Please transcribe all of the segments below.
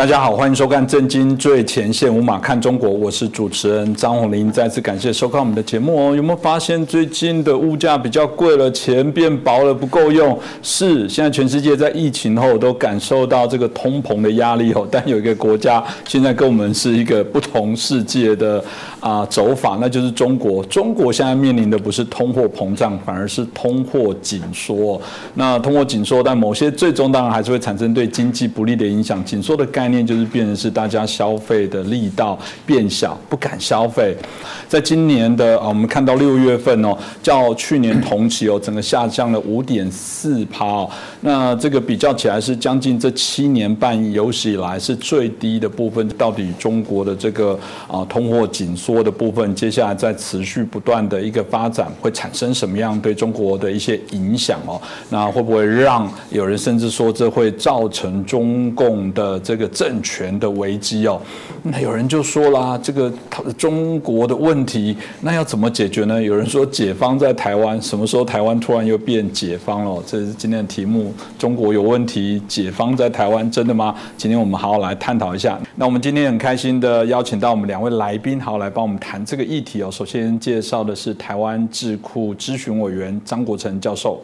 大家好，欢迎收看《震惊最前线》，无马看中国，我是主持人张宏林。再次感谢收看我们的节目哦。有没有发现最近的物价比较贵了，钱变薄了，不够用？是，现在全世界在疫情后都感受到这个通膨的压力哦。但有一个国家现在跟我们是一个不同世界的啊走法，那就是中国。中国现在面临的不是通货膨胀，反而是通货紧缩。那通货紧缩，但某些最终当然还是会产生对经济不利的影响。紧缩的概念就是变成是大家消费的力道变小，不敢消费。在今年的啊，我们看到六月份哦，较去年同期哦，整个下降了五点四趴哦。那这个比较起来是将近这七年半有史以来是最低的部分。到底中国的这个啊通货紧缩多的部分，接下来在持续不断的一个发展，会产生什么样对中国的一些影响哦？那会不会让有人甚至说这会造成中共的这个政权的危机哦？那有人就说啦，这个中国的问题，那要怎么解决呢？有人说解放在台湾，什么时候台湾突然又变解放了？这是今天的题目。中国有问题，解放在台湾，真的吗？今天我们好好来探讨一下。那我们今天很开心的邀请到我们两位来宾，好来帮我们谈这个议题哦。首先介绍的是台湾智库咨询委员张国成教授。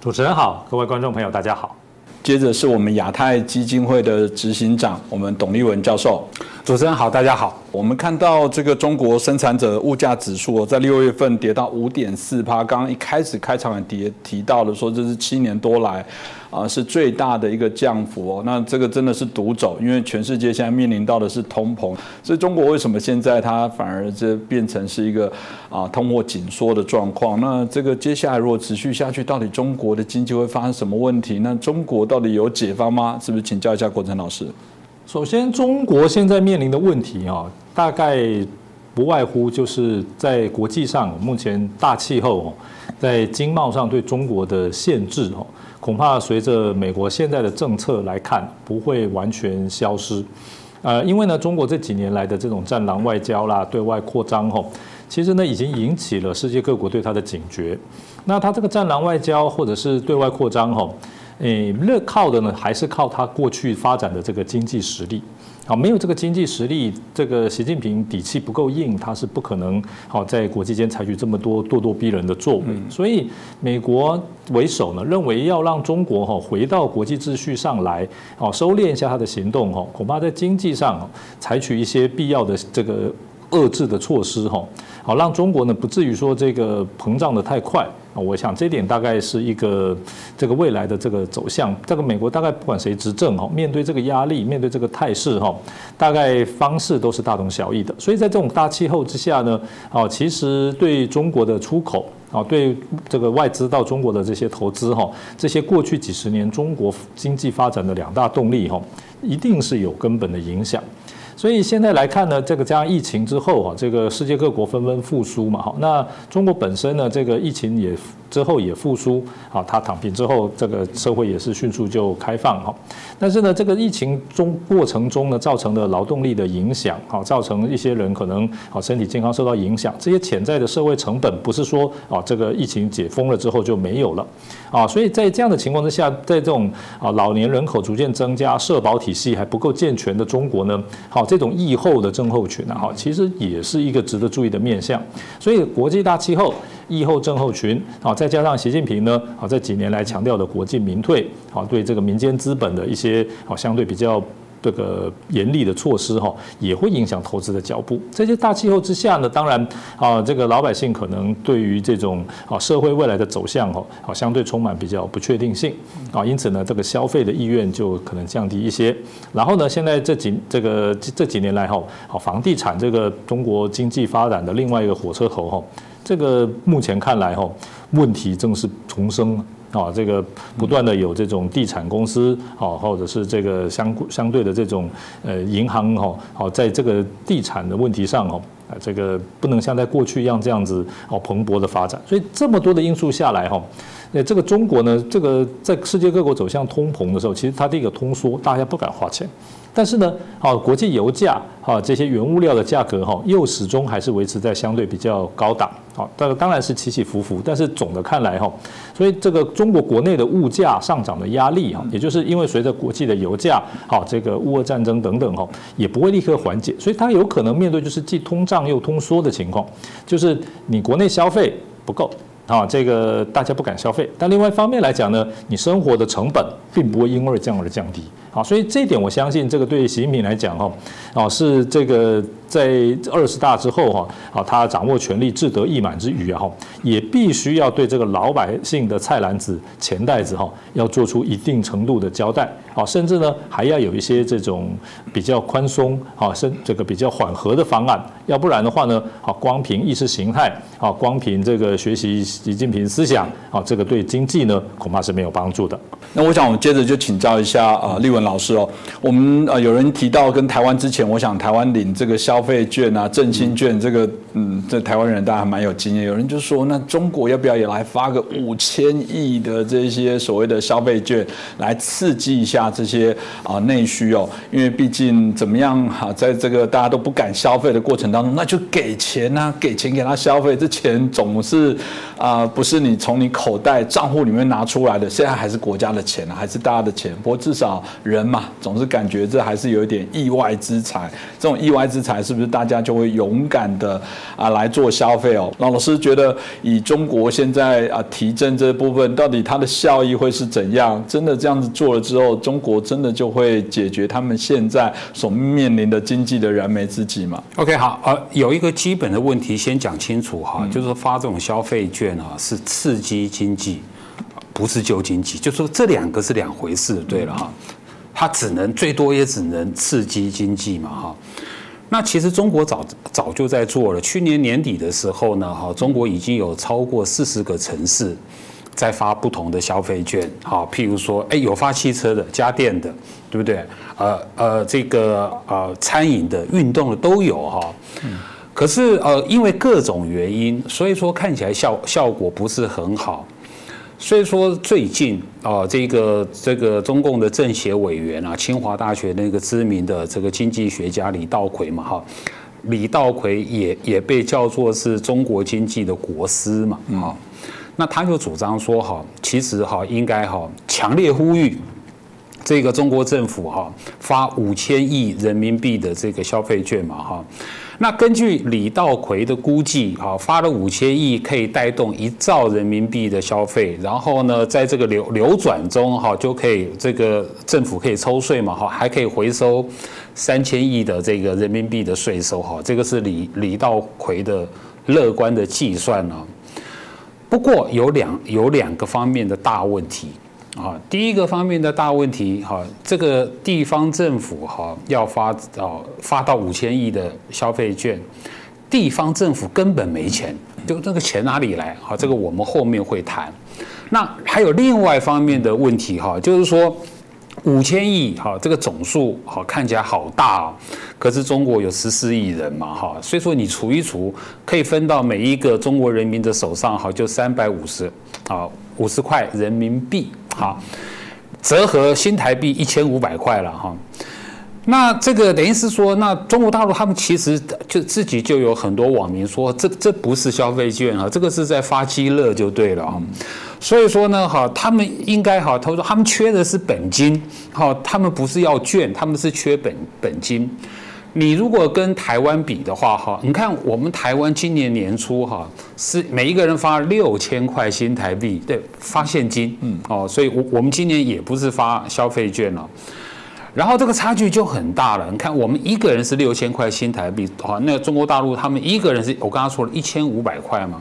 主持人好，各位观众朋友大家好。接着是我们亚太基金会的执行长，我们董立文教授。主持人好，大家好。我们看到这个中国生产者物价指数在六月份跌到五点四趴，刚刚一开始开场也跌提到了说这是七年多来啊是最大的一个降幅哦。那这个真的是独走，因为全世界现在面临到的是通膨，所以中国为什么现在它反而这变成是一个啊通货紧缩的状况？那这个接下来如果持续下去，到底中国的经济会发生什么问题？那中国到底有解方吗？是不是请教一下国成老师？首先，中国现在面临的问题啊，大概不外乎就是在国际上目前大气候，在经贸上对中国的限制哦，恐怕随着美国现在的政策来看，不会完全消失。呃，因为呢，中国这几年来的这种战狼外交啦，对外扩张吼，其实呢已经引起了世界各国对它的警觉。那它这个战狼外交或者是对外扩张吼。诶，乐靠的呢，还是靠他过去发展的这个经济实力。好，没有这个经济实力，这个习近平底气不够硬，他是不可能好在国际间采取这么多咄咄逼人的作为。所以，美国为首呢，认为要让中国哈回到国际秩序上来，哦，收敛一下他的行动哈，恐怕在经济上采取一些必要的这个遏制的措施哈，好让中国呢不至于说这个膨胀的太快。我想这点大概是一个这个未来的这个走向。这个美国大概不管谁执政哈，面对这个压力，面对这个态势哈，大概方式都是大同小异的。所以在这种大气候之下呢，哦，其实对中国的出口啊，对这个外资到中国的这些投资哈，这些过去几十年中国经济发展的两大动力哈，一定是有根本的影响。所以现在来看呢，这个加上疫情之后啊，这个世界各国纷纷复苏嘛，好，那中国本身呢，这个疫情也之后也复苏，好，它躺平之后，这个社会也是迅速就开放哈。但是呢，这个疫情中过程中呢，造成的劳动力的影响，好，造成一些人可能啊身体健康受到影响，这些潜在的社会成本不是说啊，这个疫情解封了之后就没有了啊。所以在这样的情况之下，在这种啊老年人口逐渐增加、社保体系还不够健全的中国呢，好。这种疫后的症候群呢，哈，其实也是一个值得注意的面向。所以国际大气候、疫后症候群，啊，再加上习近平呢，啊，这几年来强调的国进民退，啊，对这个民间资本的一些啊相对比较。这个严厉的措施哈，也会影响投资的脚步。这些大气候之下呢，当然啊，这个老百姓可能对于这种啊社会未来的走向哈，好相对充满比较不确定性啊，因此呢，这个消费的意愿就可能降低一些。然后呢，现在这几这个这几年来哈，好房地产这个中国经济发展的另外一个火车头哈，这个目前看来哈，问题正是重生。啊，这个不断的有这种地产公司，啊，或者是这个相相对的这种呃银行，哈，好，在这个地产的问题上，哦，啊，这个不能像在过去一样这样子，哦，蓬勃的发展。所以这么多的因素下来，哈，那这个中国呢，这个在世界各国走向通膨的时候，其实它第一个通缩，大家不敢花钱。但是呢，啊，国际油价啊，这些原物料的价格哈，又始终还是维持在相对比较高档，好，这个当然是起起伏伏，但是总的看来哈，所以这个中国国内的物价上涨的压力哈，也就是因为随着国际的油价，好，这个乌俄战争等等哈，也不会立刻缓解，所以它有可能面对就是既通胀又通缩的情况，就是你国内消费不够。啊，这个大家不敢消费，但另外一方面来讲呢，你生活的成本并不会因为这样而降低。好，所以这一点我相信，这个对习近平来讲哈，哦是这个。在二十大之后哈，啊，他掌握权力志得意满之余啊，也必须要对这个老百姓的菜篮子、钱袋子哈，要做出一定程度的交代，啊，甚至呢还要有一些这种比较宽松啊，甚这个比较缓和的方案，要不然的话呢，啊，光凭意识形态啊，光凭这个学习习近平思想啊，这个对经济呢恐怕是没有帮助的。那我想我们接着就请教一下啊，立文老师哦，我们呃有人提到跟台湾之前，我想台湾领这个消消费券啊，振兴券，这个嗯，这台湾人大家还蛮有经验。有人就说，那中国要不要也来发个五千亿的这些所谓的消费券，来刺激一下这些啊内需哦？因为毕竟怎么样哈，在这个大家都不敢消费的过程当中，那就给钱啊，给钱给他消费，这钱总是啊不是你从你口袋账户里面拿出来的，现在还是国家的钱啊，还是大家的钱。不过至少人嘛，总是感觉这还是有一点意外之财，这种意外之财。是不是大家就会勇敢的啊来做消费哦？那老师觉得以中国现在啊提振这部分，到底它的效益会是怎样？真的这样子做了之后，中国真的就会解决他们现在所面临的经济的燃眉之急吗？OK，好，呃，有一个基本的问题先讲清楚哈，就是发这种消费券啊是刺激经济，不是救经济，就说这两个是两回事。对了哈，它只能最多也只能刺激经济嘛哈。那其实中国早早就在做了。去年年底的时候呢，哈，中国已经有超过四十个城市在发不同的消费券，好，譬如说，哎，有发汽车的、家电的，对不对？呃呃，这个呃，餐饮的、运动的都有哈。可是呃，因为各种原因，所以说看起来效效果不是很好。所以说最近啊，这个这个中共的政协委员啊，清华大学那个知名的这个经济学家李道奎嘛，哈，李道奎也也被叫做是中国经济的国师嘛，啊，那他就主张说哈，其实哈应该哈强烈呼吁这个中国政府哈发五千亿人民币的这个消费券嘛，哈。那根据李道奎的估计，哈，发了五千亿可以带动一兆人民币的消费，然后呢，在这个流流转中，哈，就可以这个政府可以抽税嘛，哈，还可以回收三千亿的这个人民币的税收，哈，这个是李李道奎的乐观的计算呢。不过有两有两个方面的大问题。啊，第一个方面的大问题，哈，这个地方政府哈要发啊发到五千亿的消费券，地方政府根本没钱，就这个钱哪里来？哈，这个我们后面会谈。那还有另外方面的问题，哈，就是说五千亿，哈，这个总数，好，看起来好大，可是中国有十四亿人嘛，哈，所以说你除一除，可以分到每一个中国人民的手上，哈，就三百五十，啊，五十块人民币。好，折合新台币一千五百块了哈。那这个等于是说，那中国大陆他们其实就自己就有很多网民说，这这不是消费券啊，这个是在发鸡乐就对了啊。所以说呢，哈，他们应该哈，他说他们缺的是本金，哈，他们不是要券，他们是缺本本金。你如果跟台湾比的话，哈，你看我们台湾今年年初哈是每一个人发六千块新台币，对，发现金，嗯，哦，所以我我们今年也不是发消费券了，然后这个差距就很大了。你看我们一个人是六千块新台币，哈，那中国大陆他们一个人是我刚刚说了一千五百块嘛。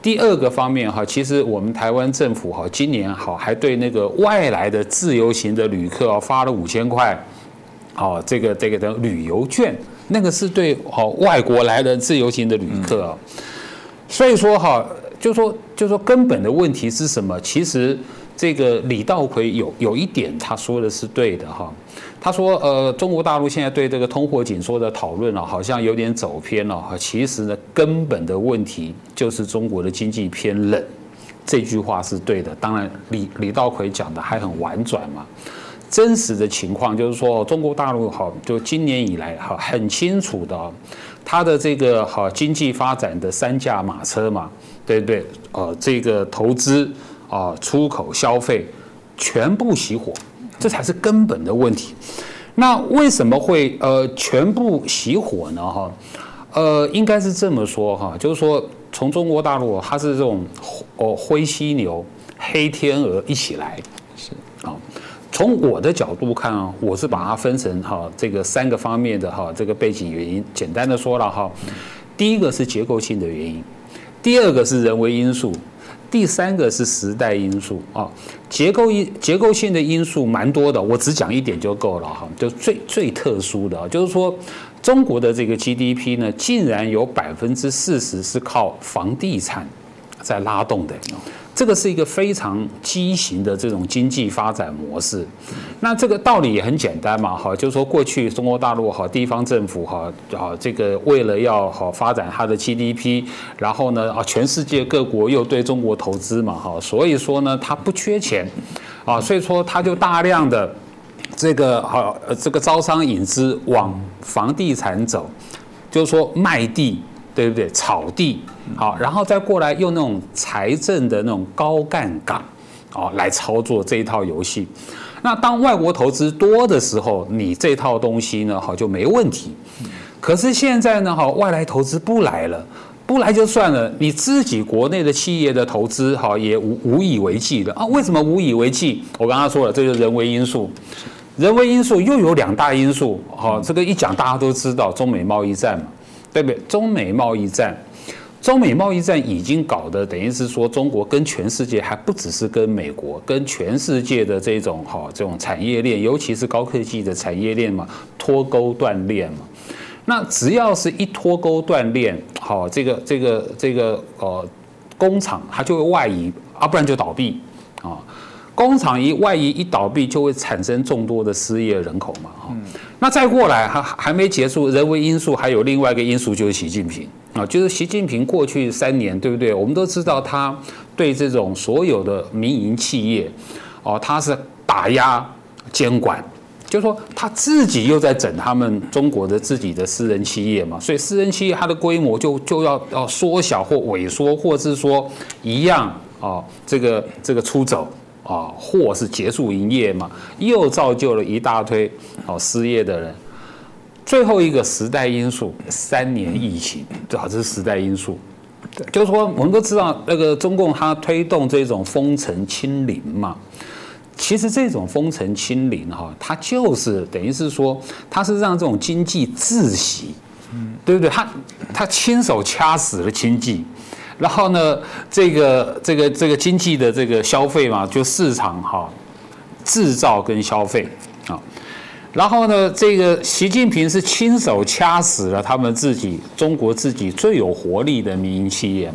第二个方面哈，其实我们台湾政府哈今年好还对那个外来的自由行的旅客发了五千块。好，这个这个的旅游券，那个是对好外国来的自由行的旅客啊。所以说哈，就说就说根本的问题是什么？其实这个李道奎有有一点他说的是对的哈。他说呃，中国大陆现在对这个通货紧缩的讨论啊，好像有点走偏了哈。其实呢，根本的问题就是中国的经济偏冷。这句话是对的。当然，李李道奎讲的还很婉转嘛。真实的情况就是说，中国大陆哈，就今年以来哈，很清楚的，它的这个哈经济发展的三驾马车嘛，对不对？呃，这个投资啊、出口、消费全部熄火，这才是根本的问题。那为什么会呃全部熄火呢？哈，呃，应该是这么说哈，就是说从中国大陆它是这种哦灰犀牛、黑天鹅一起来，是啊。从我的角度看啊，我是把它分成哈这个三个方面的哈这个背景原因。简单的说了哈，第一个是结构性的原因，第二个是人为因素，第三个是时代因素啊。结构因结构性的因素蛮多的，我只讲一点就够了哈。就最最特殊的啊，就是说中国的这个 GDP 呢，竟然有百分之四十是靠房地产在拉动的。这个是一个非常畸形的这种经济发展模式，那这个道理也很简单嘛，哈，就是说过去中国大陆哈地方政府哈啊这个为了要好发展它的 GDP，然后呢啊全世界各国又对中国投资嘛，哈，所以说呢它不缺钱，啊，所以说它就大量的这个好这个招商引资往房地产走，就是说卖地。对不对？草地好，然后再过来用那种财政的那种高杠杆，哦，来操作这一套游戏。那当外国投资多的时候，你这套东西呢，好就没问题。可是现在呢，哈，外来投资不来了，不来就算了，你自己国内的企业的投资，哈，也无无以为继了啊？为什么无以为继？我刚刚说了，这就是人为因素。人为因素又有两大因素，好，这个一讲大家都知道，中美贸易战嘛。对不对？中美贸易战，中美贸易战已经搞得等于是说，中国跟全世界还不只是跟美国，跟全世界的这种哈这种产业链，尤其是高科技的产业链嘛，脱钩断链嘛。那只要是一脱钩断链，好，这个这个这个呃工厂它就会外移啊，不然就倒闭啊。工厂一外移一倒闭，就会产生众多的失业人口嘛，哈。那再过来还还没结束，人为因素还有另外一个因素，就是习近平啊，就是习近平过去三年，对不对？我们都知道他对这种所有的民营企业，哦，他是打压监管，就是说他自己又在整他们中国的自己的私人企业嘛，所以私人企业它的规模就就要要缩小或萎缩，或是说一样啊，这个这个出走。啊，或是结束营业嘛，又造就了一大堆哦失业的人。最后一个时代因素，三年疫情，这好是时代因素。就是说，我们都知道那个中共它推动这种封城清零嘛，其实这种封城清零哈，它就是等于是说，它是让这种经济窒息，嗯，对不对？他他亲手掐死了经济。然后呢，这个这个这个经济的这个消费嘛，就市场哈，制造跟消费啊。然后呢，这个习近平是亲手掐死了他们自己中国自己最有活力的民营企业。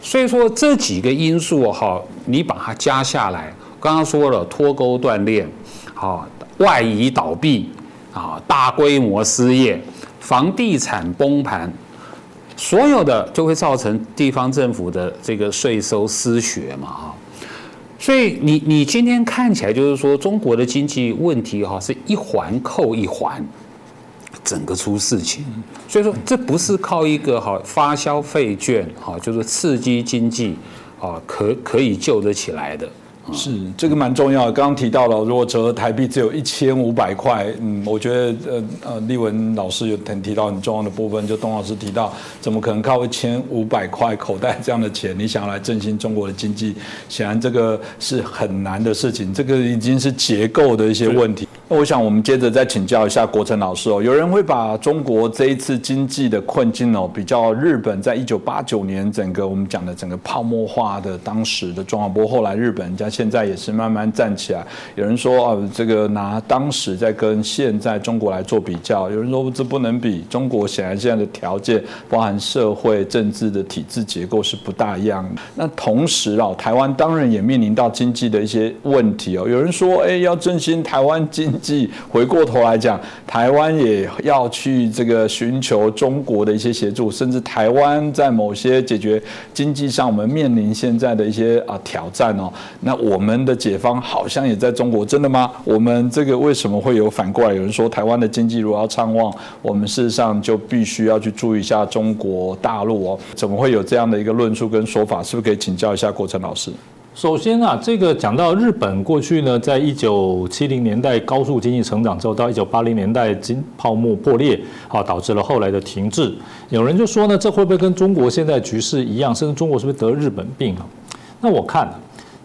所以说这几个因素哈，你把它加下来，刚刚说了脱钩断链，啊，外移倒闭啊，大规模失业，房地产崩盘。所有的就会造成地方政府的这个税收失血嘛，哈，所以你你今天看起来就是说中国的经济问题哈是一环扣一环，整个出事情，所以说这不是靠一个哈发消费券哈就是刺激经济啊可可以救得起来的。是这个蛮重要。刚刚提到了，如果折合台币只有一千五百块，嗯，我觉得呃呃，立文老师有提提到很重要的部分，就董老师提到，怎么可能靠一千五百块口袋这样的钱，你想要来振兴中国的经济？显然这个是很难的事情，这个已经是结构的一些问题。那我想我们接着再请教一下国成老师哦，有人会把中国这一次经济的困境哦，比较日本在一九八九年整个我们讲的整个泡沫化的当时的状况，不过后来日本人家。现在也是慢慢站起来。有人说啊，这个拿当时在跟现在中国来做比较，有人说这不能比。中国显然现在的条件，包含社会政治的体制结构是不大一样。那同时啊，台湾当然也面临到经济的一些问题哦。有人说，哎，要振兴台湾经经济，回过头来讲，台湾也要去这个寻求中国的一些协助，甚至台湾在某些解决经济上，我们面临现在的一些啊挑战哦。那我们的解方好像也在中国，真的吗？我们这个为什么会有反过来有人说台湾的经济如果要畅旺，我们事实上就必须要去注意一下中国大陆哦？怎么会有这样的一个论述跟说法？是不是可以请教一下郭成老师？首先啊，这个讲到日本过去呢，在一九七零年代高速经济成长之后，到一九八零年代金泡沫破裂，啊，导致了后来的停滞。有人就说呢，这会不会跟中国现在局势一样？甚至中国是不是得日本病啊？那我看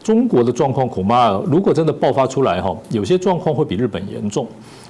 中国的状况恐怕，如果真的爆发出来哈，有些状况会比日本严重。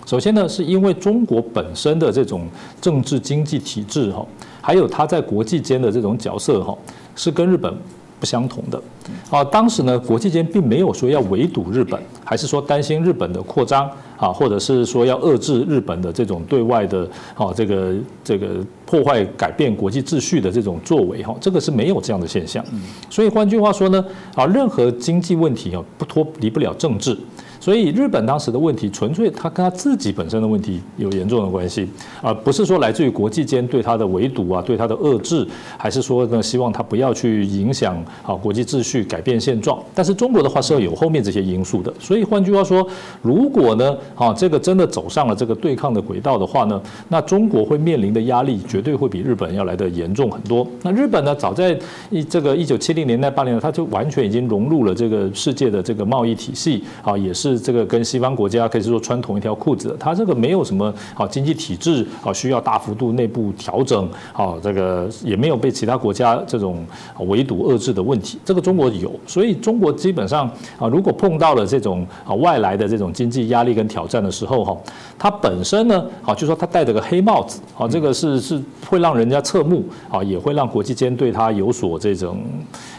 首先呢，是因为中国本身的这种政治经济体制哈，还有它在国际间的这种角色哈，是跟日本。不相同的，啊，当时呢，国际间并没有说要围堵日本，还是说担心日本的扩张啊，或者是说要遏制日本的这种对外的，啊，这个这个破坏、改变国际秩序的这种作为，哈，这个是没有这样的现象。所以换句话说呢，啊，任何经济问题啊，不脱离不了政治。所以日本当时的问题，纯粹他跟他自己本身的问题有严重的关系，而不是说来自于国际间对他的围堵啊，对他的遏制，还是说呢希望他不要去影响啊国际秩序，改变现状。但是中国的话是要有后面这些因素的。所以换句话说，如果呢啊这个真的走上了这个对抗的轨道的话呢，那中国会面临的压力绝对会比日本要来的严重很多。那日本呢，早在一这个一九七零年代八零年，他就完全已经融入了这个世界的这个贸易体系啊，也是。是这个跟西方国家可以说穿同一条裤子，它这个没有什么好经济体制啊，需要大幅度内部调整，好这个也没有被其他国家这种围堵遏制的问题，这个中国有，所以中国基本上啊，如果碰到了这种啊外来的这种经济压力跟挑战的时候哈，它本身呢，好就说它戴着个黑帽子，啊这个是是会让人家侧目啊，也会让国际间对它有所这种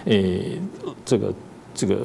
诶这个这个。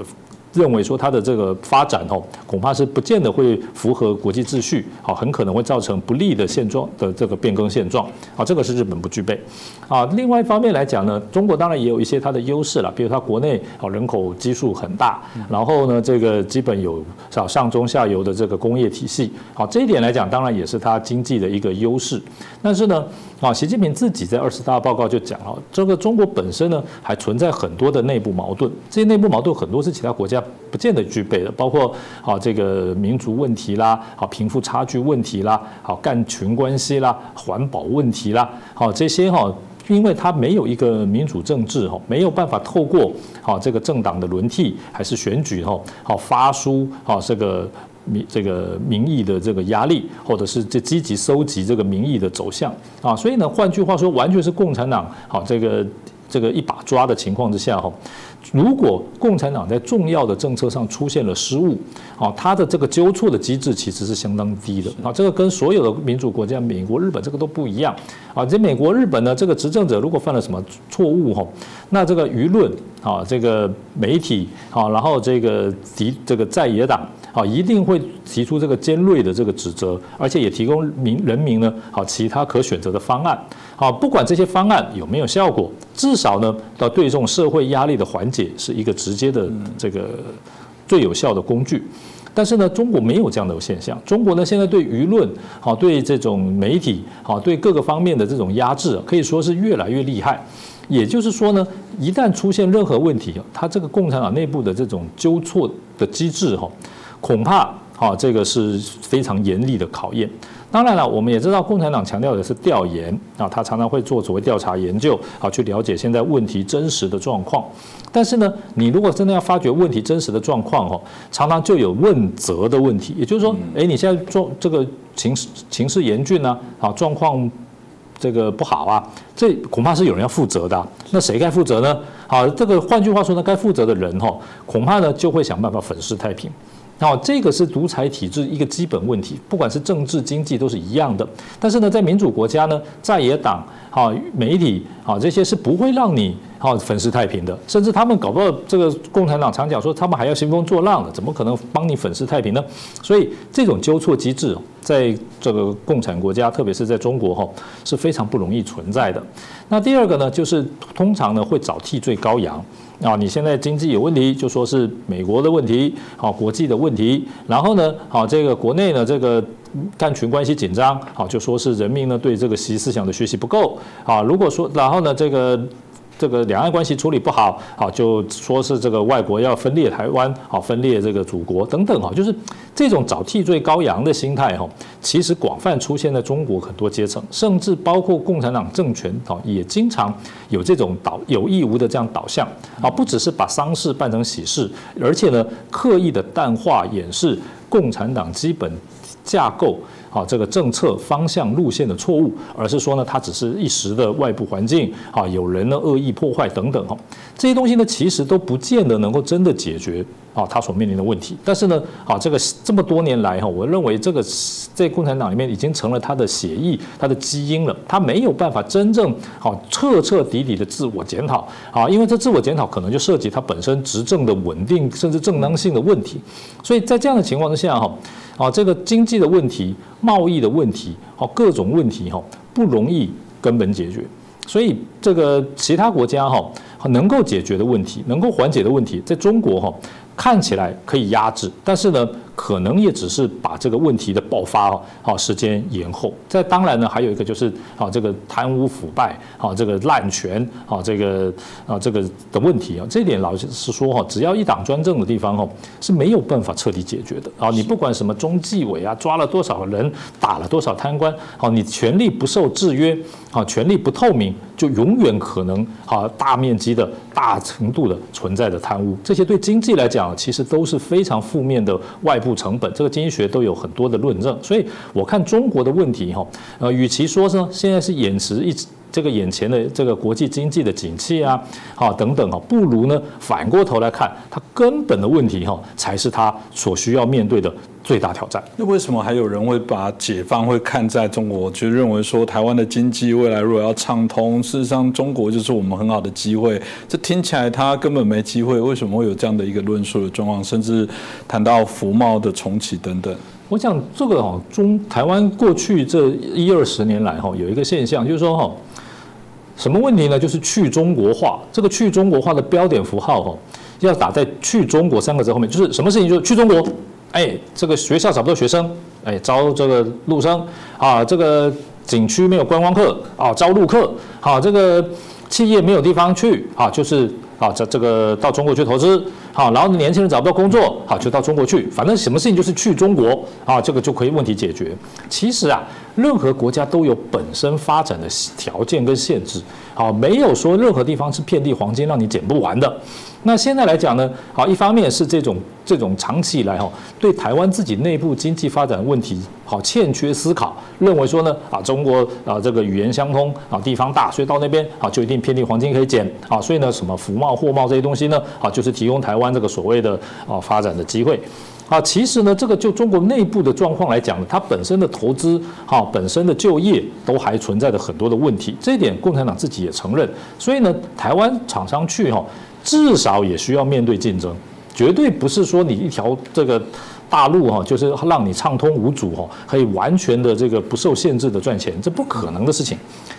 认为说它的这个发展哦，恐怕是不见得会符合国际秩序，好，很可能会造成不利的现状的这个变更现状，好，这个是日本不具备，啊，另外一方面来讲呢，中国当然也有一些它的优势了，比如它国内好人口基数很大，然后呢，这个基本有上上中下游的这个工业体系，好，这一点来讲，当然也是它经济的一个优势，但是呢。啊，习近平自己在二十大报告就讲了，这个中国本身呢还存在很多的内部矛盾，这些内部矛盾很多是其他国家不见得具备的，包括啊这个民族问题啦，好贫富差距问题啦，好干群关系啦，环保问题啦，好这些哈，因为它没有一个民主政治哈，没有办法透过好这个政党的轮替还是选举哈，好发书好这个。民这个民意的这个压力，或者是这积极收集这个民意的走向啊，所以呢，换句话说，完全是共产党好这个这个一把抓的情况之下哈，如果共产党在重要的政策上出现了失误，啊，它的这个纠错的机制其实是相当低的啊，这个跟所有的民主国家，美国、日本这个都不一样啊，这美国、日本呢，这个执政者如果犯了什么错误哈，那这个舆论啊，这个媒体啊，然后这个敌这个在野党。好，一定会提出这个尖锐的这个指责，而且也提供民人民呢，好其他可选择的方案。好，不管这些方案有没有效果，至少呢，到对这种社会压力的缓解是一个直接的这个最有效的工具。但是呢，中国没有这样的现象。中国呢，现在对舆论好，对这种媒体好，对各个方面的这种压制，可以说是越来越厉害。也就是说呢，一旦出现任何问题，它这个共产党内部的这种纠错的机制哈。恐怕啊，这个是非常严厉的考验。当然了，我们也知道共产党强调的是调研啊，他常常会做所谓调查研究啊，去了解现在问题真实的状况。但是呢，你如果真的要发掘问题真实的状况哦，常常就有问责的问题。也就是说，哎，你现在做这个情势情势严峻呢，啊，状况这个不好啊，这恐怕是有人要负责的。那谁该负责呢？好，这个换句话说呢，该负责的人哈，恐怕呢就会想办法粉饰太平。好，这个是独裁体制一个基本问题，不管是政治经济都是一样的。但是呢，在民主国家呢，在野党好媒体好这些是不会让你好粉饰太平的，甚至他们搞不到这个共产党常讲说他们还要兴风作浪的，怎么可能帮你粉饰太平呢？所以这种纠错机制在这个共产国家，特别是在中国哈是非常不容易存在的。那第二个呢，就是通常呢会找替罪羔羊。啊，你现在经济有问题，就说是美国的问题，好，国际的问题，然后呢，好，这个国内呢，这个干群关系紧张，好，就说是人民呢对这个习思想的学习不够，啊，如果说，然后呢，这个。这个两岸关系处理不好，好就说是这个外国要分裂台湾，好分裂这个祖国等等哈，就是这种找替罪羔羊的心态哈，其实广泛出现在中国很多阶层，甚至包括共产党政权啊，也经常有这种导有意无的这样导向啊，不只是把丧事办成喜事，而且呢刻意的淡化掩饰共产党基本架构。啊，这个政策方向路线的错误，而是说呢，它只是一时的外部环境啊，有人呢恶意破坏等等哈，这些东西呢，其实都不见得能够真的解决啊他所面临的问题。但是呢，啊这个这么多年来哈，我认为这个在共产党里面已经成了他的血液、他的基因了，他没有办法真正好彻彻底底的自我检讨啊，因为这自我检讨可能就涉及他本身执政的稳定甚至正当性的问题，所以在这样的情况之下哈。啊，这个经济的问题、贸易的问题，好各种问题哈，不容易根本解决。所以这个其他国家哈能够解决的问题、能够缓解的问题，在中国哈看起来可以压制，但是呢。可能也只是把这个问题的爆发哦，好时间延后。再当然呢，还有一个就是啊，这个贪污腐败，啊这个滥权，啊这个啊这个的问题啊，这点老实说哈，只要一党专政的地方哈是没有办法彻底解决的啊。你不管什么中纪委啊，抓了多少人，打了多少贪官，好你权力不受制约，啊权力不透明，就永远可能啊大面积的大程度的存在的贪污。这些对经济来讲，其实都是非常负面的外。不成本，这个经济学都有很多的论证，所以我看中国的问题哈，呃，与其说是现在是延迟一这个眼前的这个国际经济的景气啊，好等等哈，不如呢反过头来看，它根本的问题哈，才是它所需要面对的最大挑战。那为什么还有人会把解放会看在中国，就认为说台湾的经济未来如果要畅通，事实上中国就是我们很好的机会？这听起来他根本没机会，为什么会有这样的一个论述的状况？甚至谈到服贸的重启等等。我想这个哈中台湾过去这一二十年来哈有一个现象，就是说哈。什么问题呢？就是去中国化。这个去中国化的标点符号哈，要打在“去中国”三个字后面。就是什么事情？就是去中国。哎，这个学校找不到学生，哎，招这个陆生啊。这个景区没有观光客啊，招陆客。好，这个企业没有地方去啊，就是啊，这这个到中国去投资。好，然后年轻人找不到工作，好，就到中国去。反正什么事情就是去中国啊，这个就可以问题解决。其实啊。任何国家都有本身发展的条件跟限制，好，没有说任何地方是遍地黄金让你捡不完的。那现在来讲呢，好，一方面是这种这种长期以来哈，对台湾自己内部经济发展问题好欠缺思考，认为说呢啊，中国啊这个语言相通啊，地方大，所以到那边啊就一定遍地黄金可以捡啊，所以呢什么服贸货贸这些东西呢啊，就是提供台湾这个所谓的啊发展的机会。啊，其实呢，这个就中国内部的状况来讲呢，它本身的投资，哈，本身的就业都还存在着很多的问题，这一点共产党自己也承认。所以呢，台湾厂商去哈，至少也需要面对竞争，绝对不是说你一条这个大路哈，就是让你畅通无阻哈，可以完全的这个不受限制的赚钱，这不可能的事情。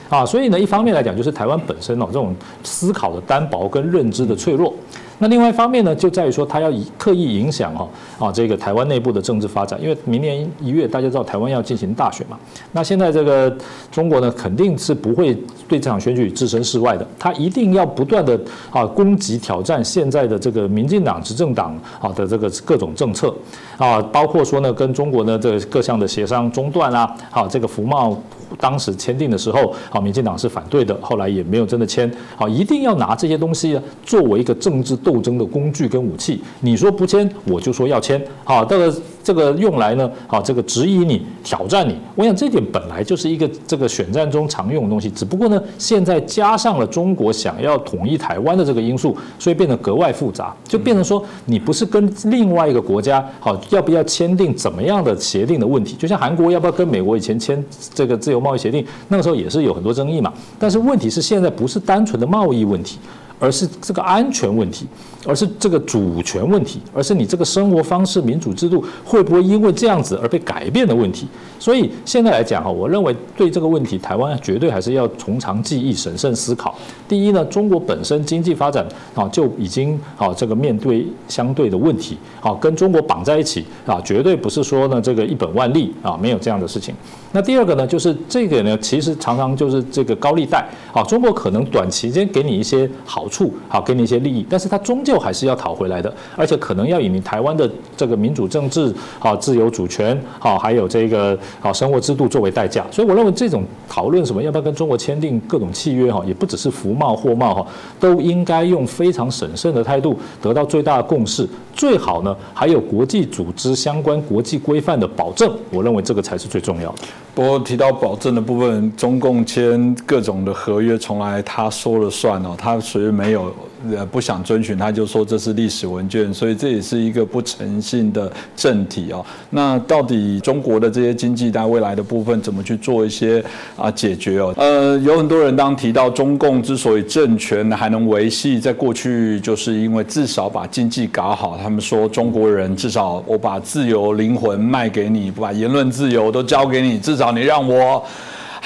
啊，所以呢，一方面来讲，就是台湾本身哦，这种思考的单薄跟认知的脆弱。那另外一方面呢，就在于说，他要以刻意影响哈啊这个台湾内部的政治发展，因为明年一月大家知道台湾要进行大选嘛。那现在这个中国呢，肯定是不会对这场选举置身事外的，他一定要不断的啊攻击挑战现在的这个民进党执政党啊的这个各种政策啊，包括说呢跟中国呢这各项的协商中断啊，好这个服贸。当时签订的时候，好，民进党是反对的，后来也没有真的签。好，一定要拿这些东西作为一个政治斗争的工具跟武器。你说不签，我就说要签。好，这个这个用来呢，好这个质疑你、挑战你。我想这点本来就是一个这个选战中常用的东西，只不过呢，现在加上了中国想要统一台湾的这个因素，所以变得格外复杂，就变成说你不是跟另外一个国家好要不要签订怎么样的协定的问题，就像韩国要不要跟美国以前签这个自由贸易协定，那个时候也是有很多争议嘛。但是问题是现在不是单纯的贸易问题。而是这个安全问题，而是这个主权问题，而是你这个生活方式、民主制度会不会因为这样子而被改变的问题。所以现在来讲哈，我认为对这个问题，台湾绝对还是要从长计议、审慎思考。第一呢，中国本身经济发展啊就已经啊这个面对相对的问题，啊跟中国绑在一起啊，绝对不是说呢这个一本万利啊，没有这样的事情。那第二个呢，就是这个呢，其实常常就是这个高利贷啊，中国可能短期间给你一些好好处，好给你一些利益，但是它终究还是要讨回来的，而且可能要以你台湾的这个民主政治、好自由主权、好还有这个好生活制度作为代价。所以我认为这种讨论什么要不要跟中国签订各种契约哈，也不只是服贸货贸哈，都应该用非常审慎的态度得到最大的共识，最好呢还有国际组织相关国际规范的保证，我认为这个才是最重要的。不过提到保证的部分，中共签各种的合约，从来他说了算哦，他属于没有。呃，不想遵循，他就说这是历史文件，所以这也是一个不诚信的政体哦。那到底中国的这些经济在未来的部分怎么去做一些啊解决哦？呃，有很多人当提到中共之所以政权还能维系，在过去就是因为至少把经济搞好。他们说中国人至少我把自由灵魂卖给你，把言论自由都交给你，至少你让我。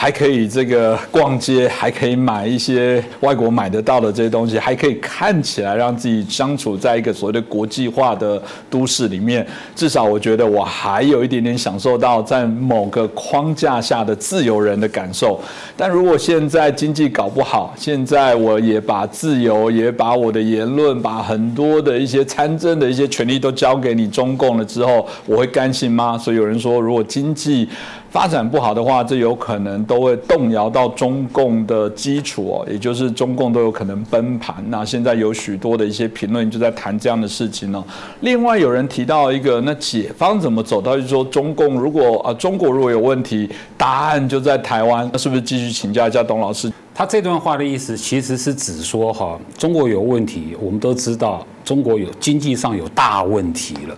还可以这个逛街，还可以买一些外国买得到的这些东西，还可以看起来让自己相处在一个所谓的国际化的都市里面。至少我觉得我还有一点点享受到在某个框架下的自由人的感受。但如果现在经济搞不好，现在我也把自由，也把我的言论，把很多的一些参政的一些权利都交给你中共了之后，我会甘心吗？所以有人说，如果经济发展不好的话，这有可能都会动摇到中共的基础哦，也就是中共都有可能崩盘。那现在有许多的一些评论就在谈这样的事情呢。另外有人提到一个，那解方怎么走到？就说中共如果啊，中国如果有问题，答案就在台湾，那是不是继续请教一下董老师？他这段话的意思其实是指说哈，中国有问题，我们都知道中国有经济上有大问题了。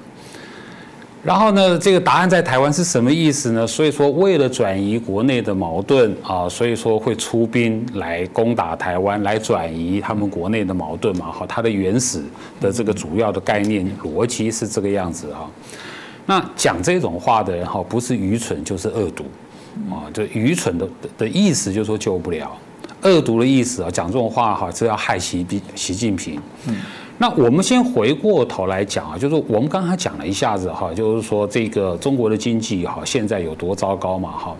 然后呢，这个答案在台湾是什么意思呢？所以说，为了转移国内的矛盾啊，所以说会出兵来攻打台湾，来转移他们国内的矛盾嘛。哈，它的原始的这个主要的概念逻辑是这个样子哈。那讲这种话的人哈，不是愚蠢就是恶毒啊。就愚蠢的的意思就是说救不了，恶毒的意思啊，讲这种话哈是要害习习习近平。嗯。那我们先回过头来讲啊，就是我们刚才讲了一下子哈，就是说这个中国的经济哈现在有多糟糕嘛哈。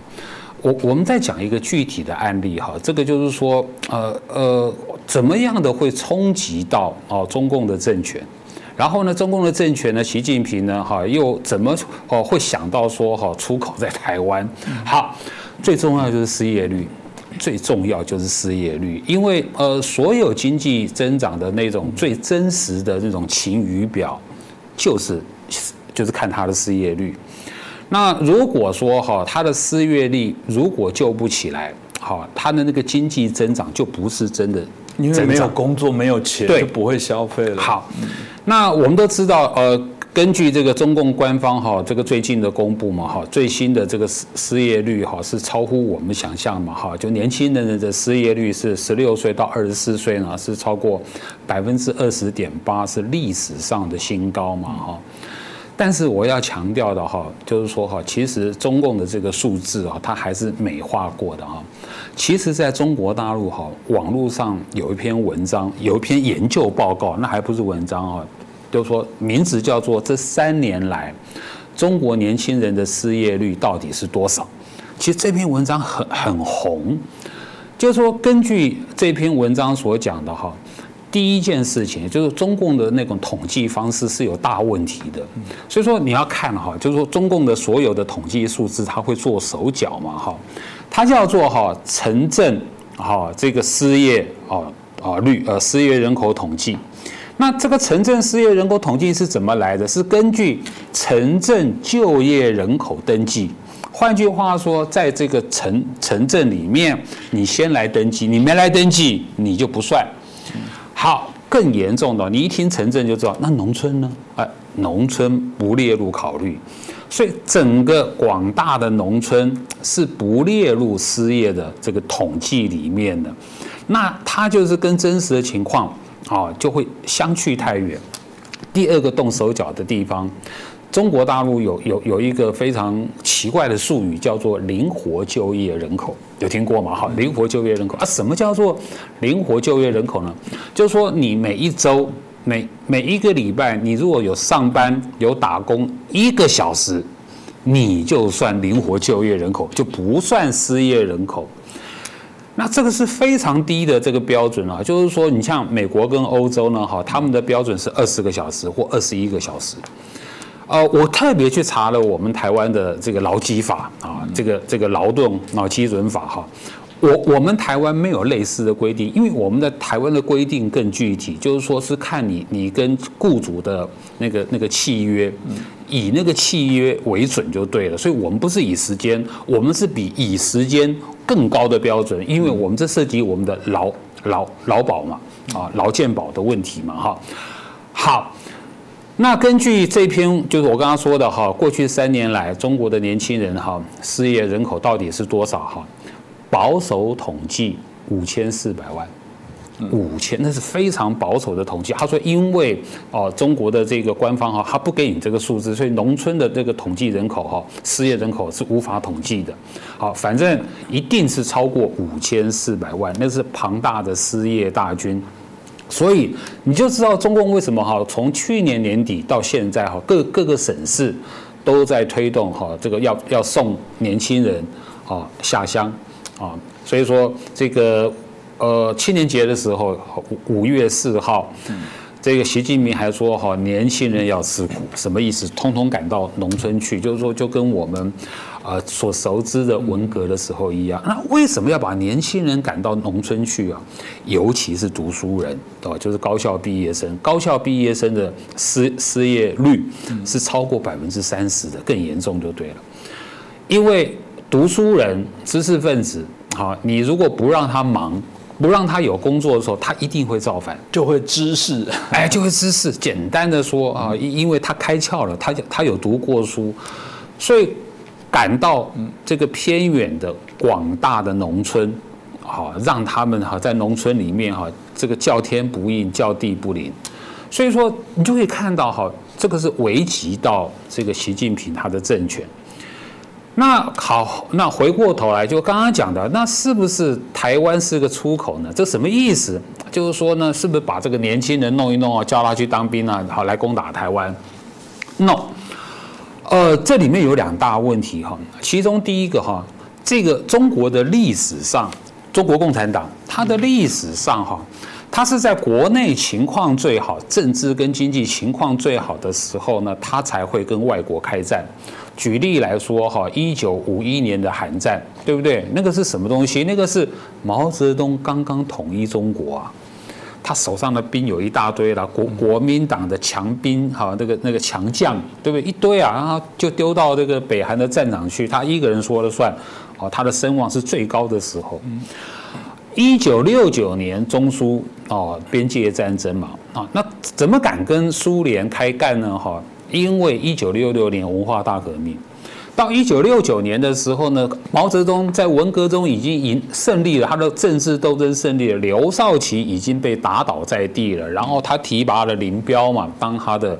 我我们再讲一个具体的案例哈，这个就是说呃呃怎么样的会冲击到哦中共的政权，然后呢中共的政权呢习近平呢哈又怎么哦会想到说哈出口在台湾？好，最重要就是失业率。最重要就是失业率，因为呃，所有经济增长的那种最真实的那种晴雨表，就是就是看它的失业率。那如果说哈，它的失业率如果救不起来，哈，它的那个经济增长就不是真的，因为没有工作，没有钱，就不会消费了。好，那我们都知道呃。根据这个中共官方哈，这个最近的公布嘛哈，最新的这个失失业率哈是超乎我们想象嘛哈，就年轻人的失业率是十六岁到二十四岁呢是超过百分之二十点八，是历史上的新高嘛哈。但是我要强调的哈，就是说哈，其实中共的这个数字啊，它还是美化过的哈。其实在中国大陆哈，网络上有一篇文章，有一篇研究报告，那还不是文章啊。就是说，名字叫做“这三年来中国年轻人的失业率到底是多少”。其实这篇文章很很红。就是说，根据这篇文章所讲的哈，第一件事情就是中共的那种统计方式是有大问题的。所以说你要看哈，就是说中共的所有的统计数字，他会做手脚嘛哈，它叫做哈城镇哈这个失业啊啊率呃失业人口统计。那这个城镇失业人口统计是怎么来的？是根据城镇就业人口登记。换句话说，在这个城城镇里面，你先来登记，你没来登记，你就不算。好，更严重的，你一听城镇就知道，那农村呢？哎，农村不列入考虑。所以整个广大的农村是不列入失业的这个统计里面的，那它就是跟真实的情况啊就会相去太远。第二个动手脚的地方，中国大陆有有有一个非常奇怪的术语叫做灵活就业人口，有听过吗？哈，灵活就业人口啊，什么叫做灵活就业人口呢？就是说你每一周。每每一个礼拜，你如果有上班有打工一个小时，你就算灵活就业人口，就不算失业人口。那这个是非常低的这个标准啊，就是说，你像美国跟欧洲呢，哈，他们的标准是二十个小时或二十一个小时。呃，我特别去查了我们台湾的这个劳基法啊，这个这个劳动脑基准法哈。我我们台湾没有类似的规定，因为我们的台湾的规定更具体，就是说是看你你跟雇主的那个那个契约，以那个契约为准就对了。所以我们不是以时间，我们是比以时间更高的标准，因为我们这涉及我们的劳劳劳保嘛，啊劳健保的问题嘛，哈。好，那根据这篇就是我刚刚说的哈，过去三年来中国的年轻人哈失业人口到底是多少哈？保守统计五千四百万，五千那是非常保守的统计。他说，因为哦，中国的这个官方哈，他不给你这个数字，所以农村的这个统计人口哈，失业人口是无法统计的。好，反正一定是超过五千四百万，那是庞大的失业大军。所以你就知道中共为什么哈，从去年年底到现在哈，各各个省市都在推动哈，这个要要送年轻人啊下乡。啊，所以说这个呃，青年节的时候，五五月四号，这个习近平还说哈，年轻人要吃苦，什么意思？通通赶到农村去，就是说，就跟我们呃所熟知的文革的时候一样。那为什么要把年轻人赶到农村去啊？尤其是读书人，哦？就是高校毕业生，高校毕业生的失失业率是超过百分之三十的，更严重就对了，因为。读书人、知识分子，啊，你如果不让他忙，不让他有工作的时候，他一定会造反，就会知识，哎，就会知识。简单的说啊，因因为他开窍了，他他有读过书，所以赶到这个偏远的广大的农村，好，让他们哈在农村里面哈，这个叫天不应，叫地不灵。所以说，你就可以看到哈，这个是危及到这个习近平他的政权。那好，那回过头来就刚刚讲的，那是不是台湾是个出口呢？这什么意思？就是说呢，是不是把这个年轻人弄一弄啊，叫他去当兵啊，好来攻打台湾？No，呃，这里面有两大问题哈。其中第一个哈，这个中国的历史上，中国共产党它的历史上哈，它是在国内情况最好、政治跟经济情况最好的时候呢，它才会跟外国开战。举例来说，哈，一九五一年的韩战，对不对？那个是什么东西？那个是毛泽东刚刚统一中国啊，他手上的兵有一大堆了，国国民党的强兵，哈，那个那个强将，对不对？一堆啊，然后就丢到这个北韩的战场去，他一个人说了算，哦，他的声望是最高的时候。一九六九年中苏哦边界战争嘛，啊，那怎么敢跟苏联开干呢？哈？因为一九六六年文化大革命，到一九六九年的时候呢，毛泽东在文革中已经赢胜利了，他的政治斗争胜利了，刘少奇已经被打倒在地了，然后他提拔了林彪嘛当他的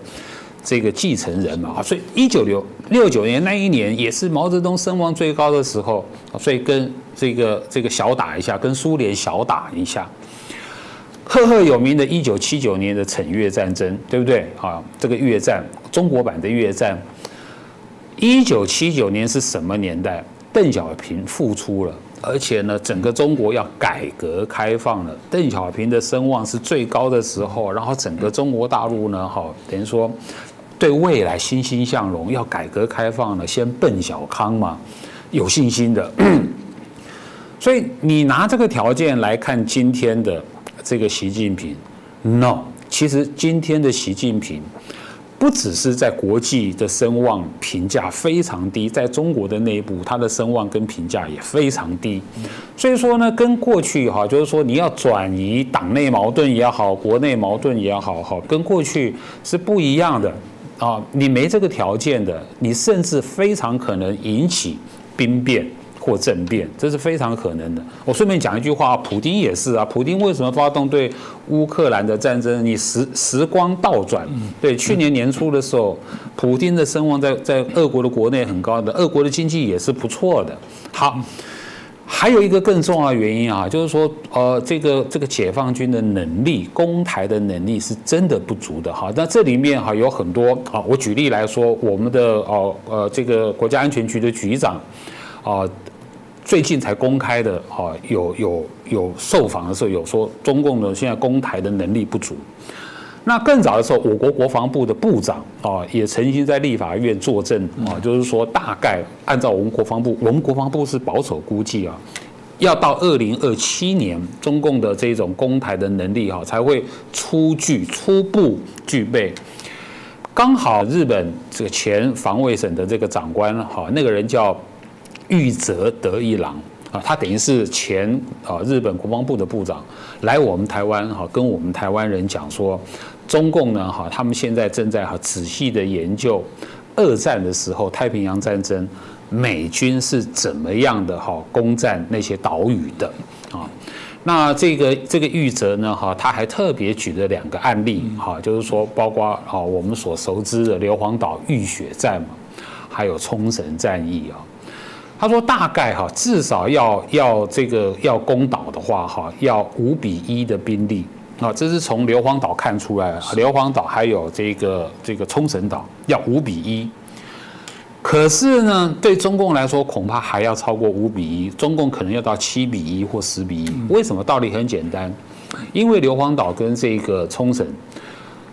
这个继承人嘛，所以一九六六九年那一年也是毛泽东声望最高的时候，所以跟这个这个小打一下，跟苏联小打一下。赫赫有名的1979年的惩越战争，对不对啊？这个越战，中国版的越战。1979年是什么年代？邓小平复出了，而且呢，整个中国要改革开放了。邓小平的声望是最高的时候，然后整个中国大陆呢，哈，等于说对未来欣欣向荣，要改革开放了，先奔小康嘛，有信心的。所以你拿这个条件来看今天的。这个习近平，no，其实今天的习近平。不只是在国际的声望评价非常低，在中国的内部，他的声望跟评价也非常低。所以说呢，跟过去哈，就是说你要转移党内矛盾也好，国内矛盾也好，哈，跟过去是不一样的啊。你没这个条件的，你甚至非常可能引起兵变。或政变，这是非常可能的。我顺便讲一句话，普京也是啊。普京为什么发动对乌克兰的战争？你时时光倒转，对去年年初的时候，普京的声望在在俄国的国内很高的，俄国的经济也是不错的。好，还有一个更重要的原因啊，就是说，呃，这个这个解放军的能力，攻台的能力是真的不足的哈。那这里面哈有很多啊，我举例来说，我们的哦呃这个国家安全局的局长啊。最近才公开的，哈，有有有受访的时候有说，中共呢现在攻台的能力不足。那更早的时候，我国国防部的部长啊，也曾经在立法院作证啊，就是说大概按照我们国防部，我们国防部是保守估计啊，要到二零二七年，中共的这种攻台的能力哈，才会初具初步具备。刚好日本这个前防卫省的这个长官哈，那个人叫。玉泽德一郎啊，他等于是前啊日本国防部的部长，来我们台湾哈，跟我们台湾人讲说，中共呢哈，他们现在正在哈仔细的研究二战的时候太平洋战争美军是怎么样的哈攻占那些岛屿的啊。那这个这个玉泽呢哈，他还特别举了两个案例哈，就是说包括啊我们所熟知的硫磺岛浴血战嘛，还有冲绳战役啊。他说：“大概哈，至少要要这个要攻岛的话哈，要五比一的兵力啊，这是从硫磺岛看出来。硫磺岛还有这个这个冲绳岛要五比一，可是呢，对中共来说恐怕还要超过五比一，中共可能要到七比一或十比一。为什么？道理很简单，因为硫磺岛跟这个冲绳。”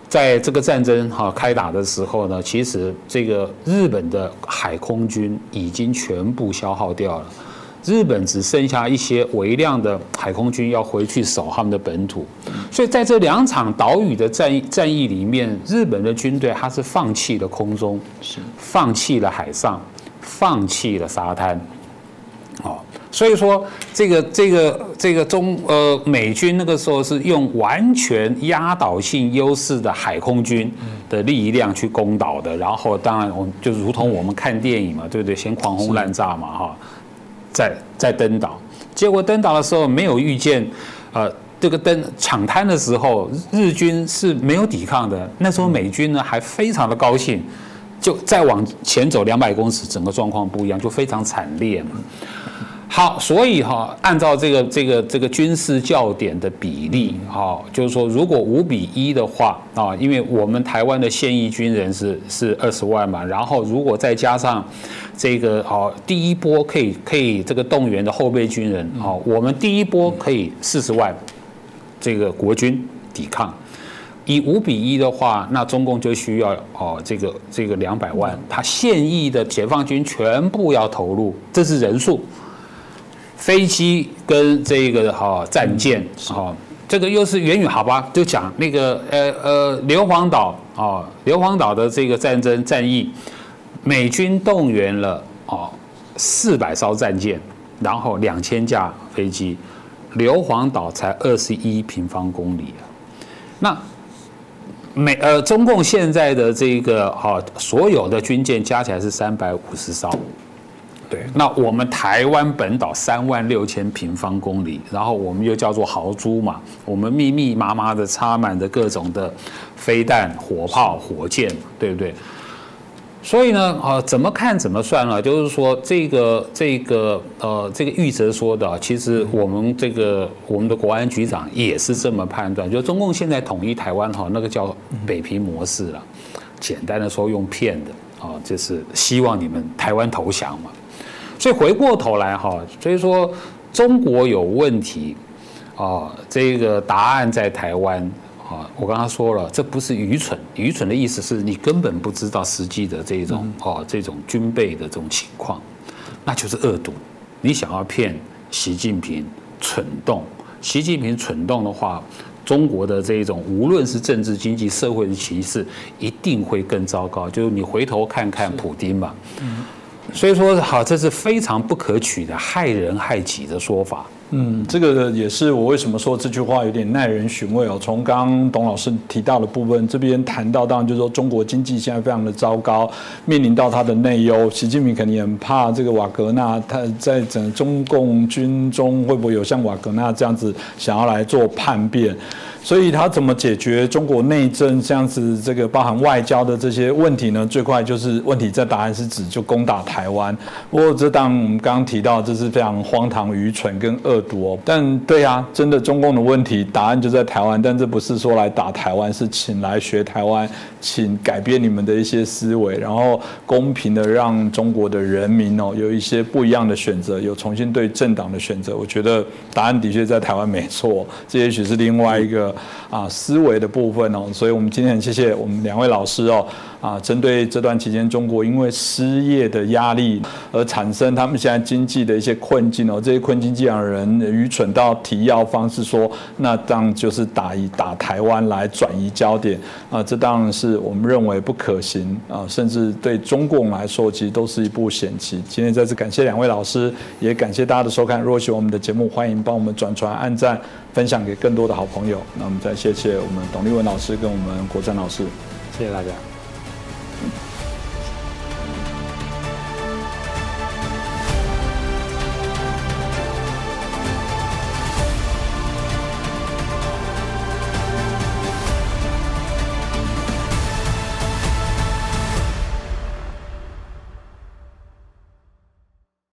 在这个战争哈开打的时候呢，其实这个日本的海空军已经全部消耗掉了，日本只剩下一些微量的海空军要回去守他们的本土，所以在这两场岛屿的战役战役里面，日本的军队它是放弃了空中，是。放弃了海上，放弃了沙滩，哦。所以说，这个这个这个中呃美军那个时候是用完全压倒性优势的海空军的力量去攻岛的，然后当然我们就如同我们看电影嘛，对不对？先狂轰滥炸嘛，哈，再再登岛，结果登岛的时候没有遇见，呃，这个登抢滩的时候，日军是没有抵抗的，那时候美军呢还非常的高兴，就再往前走两百公尺，整个状况不一样，就非常惨烈嘛。好，所以哈，按照这个这个这个军事教点的比例，哈，就是说，如果五比一的话啊，因为我们台湾的现役军人是是二十万嘛，然后如果再加上这个哦，第一波可以可以这个动员的后备军人，哦，我们第一波可以四十万这个国军抵抗，以五比一的话，那中共就需要哦这个这个两百万，他现役的解放军全部要投入，这是人数。飞机跟这个哈战舰，哈，这个又是源于好吧？就讲那个呃呃硫磺岛啊，硫磺岛的这个战争战役，美军动员了哦四百艘战舰，然后两千架飞机，硫磺岛才二十一平方公里啊。那美呃中共现在的这个哈所有的军舰加起来是三百五十艘。对，那我们台湾本岛三万六千平方公里，然后我们又叫做豪猪嘛，我们密密麻麻的插满的各种的飞弹、火炮、火箭，对不对？所以呢，啊，怎么看怎么算了，就是说这个这个呃，这个玉泽说的，其实我们这个我们的国安局长也是这么判断，就中共现在统一台湾哈，那个叫北平模式了，简单的说用骗的啊，就是希望你们台湾投降嘛。所以回过头来哈，所以说中国有问题啊，这个答案在台湾啊。我刚刚说了，这不是愚蠢，愚蠢的意思是你根本不知道实际的这种哦这种军备的这种情况，那就是恶毒。你想要骗习近平蠢动，习近平蠢动的话，中国的这一种无论是政治、经济、社会的歧视，一定会更糟糕。就是你回头看看普京吧，所以说好，这是非常不可取的害人害己的说法。嗯，这个也是我为什么说这句话有点耐人寻味哦。从刚董老师提到的部分，这边谈到，当然就是说中国经济现在非常的糟糕，面临到它的内忧。习近平肯定很怕这个瓦格纳，他在整中共军中会不会有像瓦格纳这样子想要来做叛变？所以他怎么解决中国内政这样子这个包含外交的这些问题呢？最快就是问题在答案是指就攻打台湾。不过这当我们刚刚提到，这是非常荒唐、愚蠢跟恶毒哦。但对啊，真的中共的问题答案就在台湾，但这不是说来打台湾，是请来学台湾，请改变你们的一些思维，然后公平的让中国的人民哦有一些不一样的选择，有重新对政党的选择。我觉得答案的确在台湾没错，这也许是另外一个。啊，思维的部分哦，所以我们今天很谢谢我们两位老师哦。啊，针对这段期间中国因为失业的压力而产生他们现在经济的一些困境哦，这些困境既让人愚蠢到提要方式说，那当然就是打一打台湾来转移焦点啊，这当然是我们认为不可行啊，甚至对中共来说其实都是一步险棋。今天再次感谢两位老师，也感谢大家的收看。如果喜欢我们的节目，欢迎帮我们转传、按赞、分享给更多的好朋友。那我们再谢谢我们董立文老师跟我们国珍老师，谢谢大家。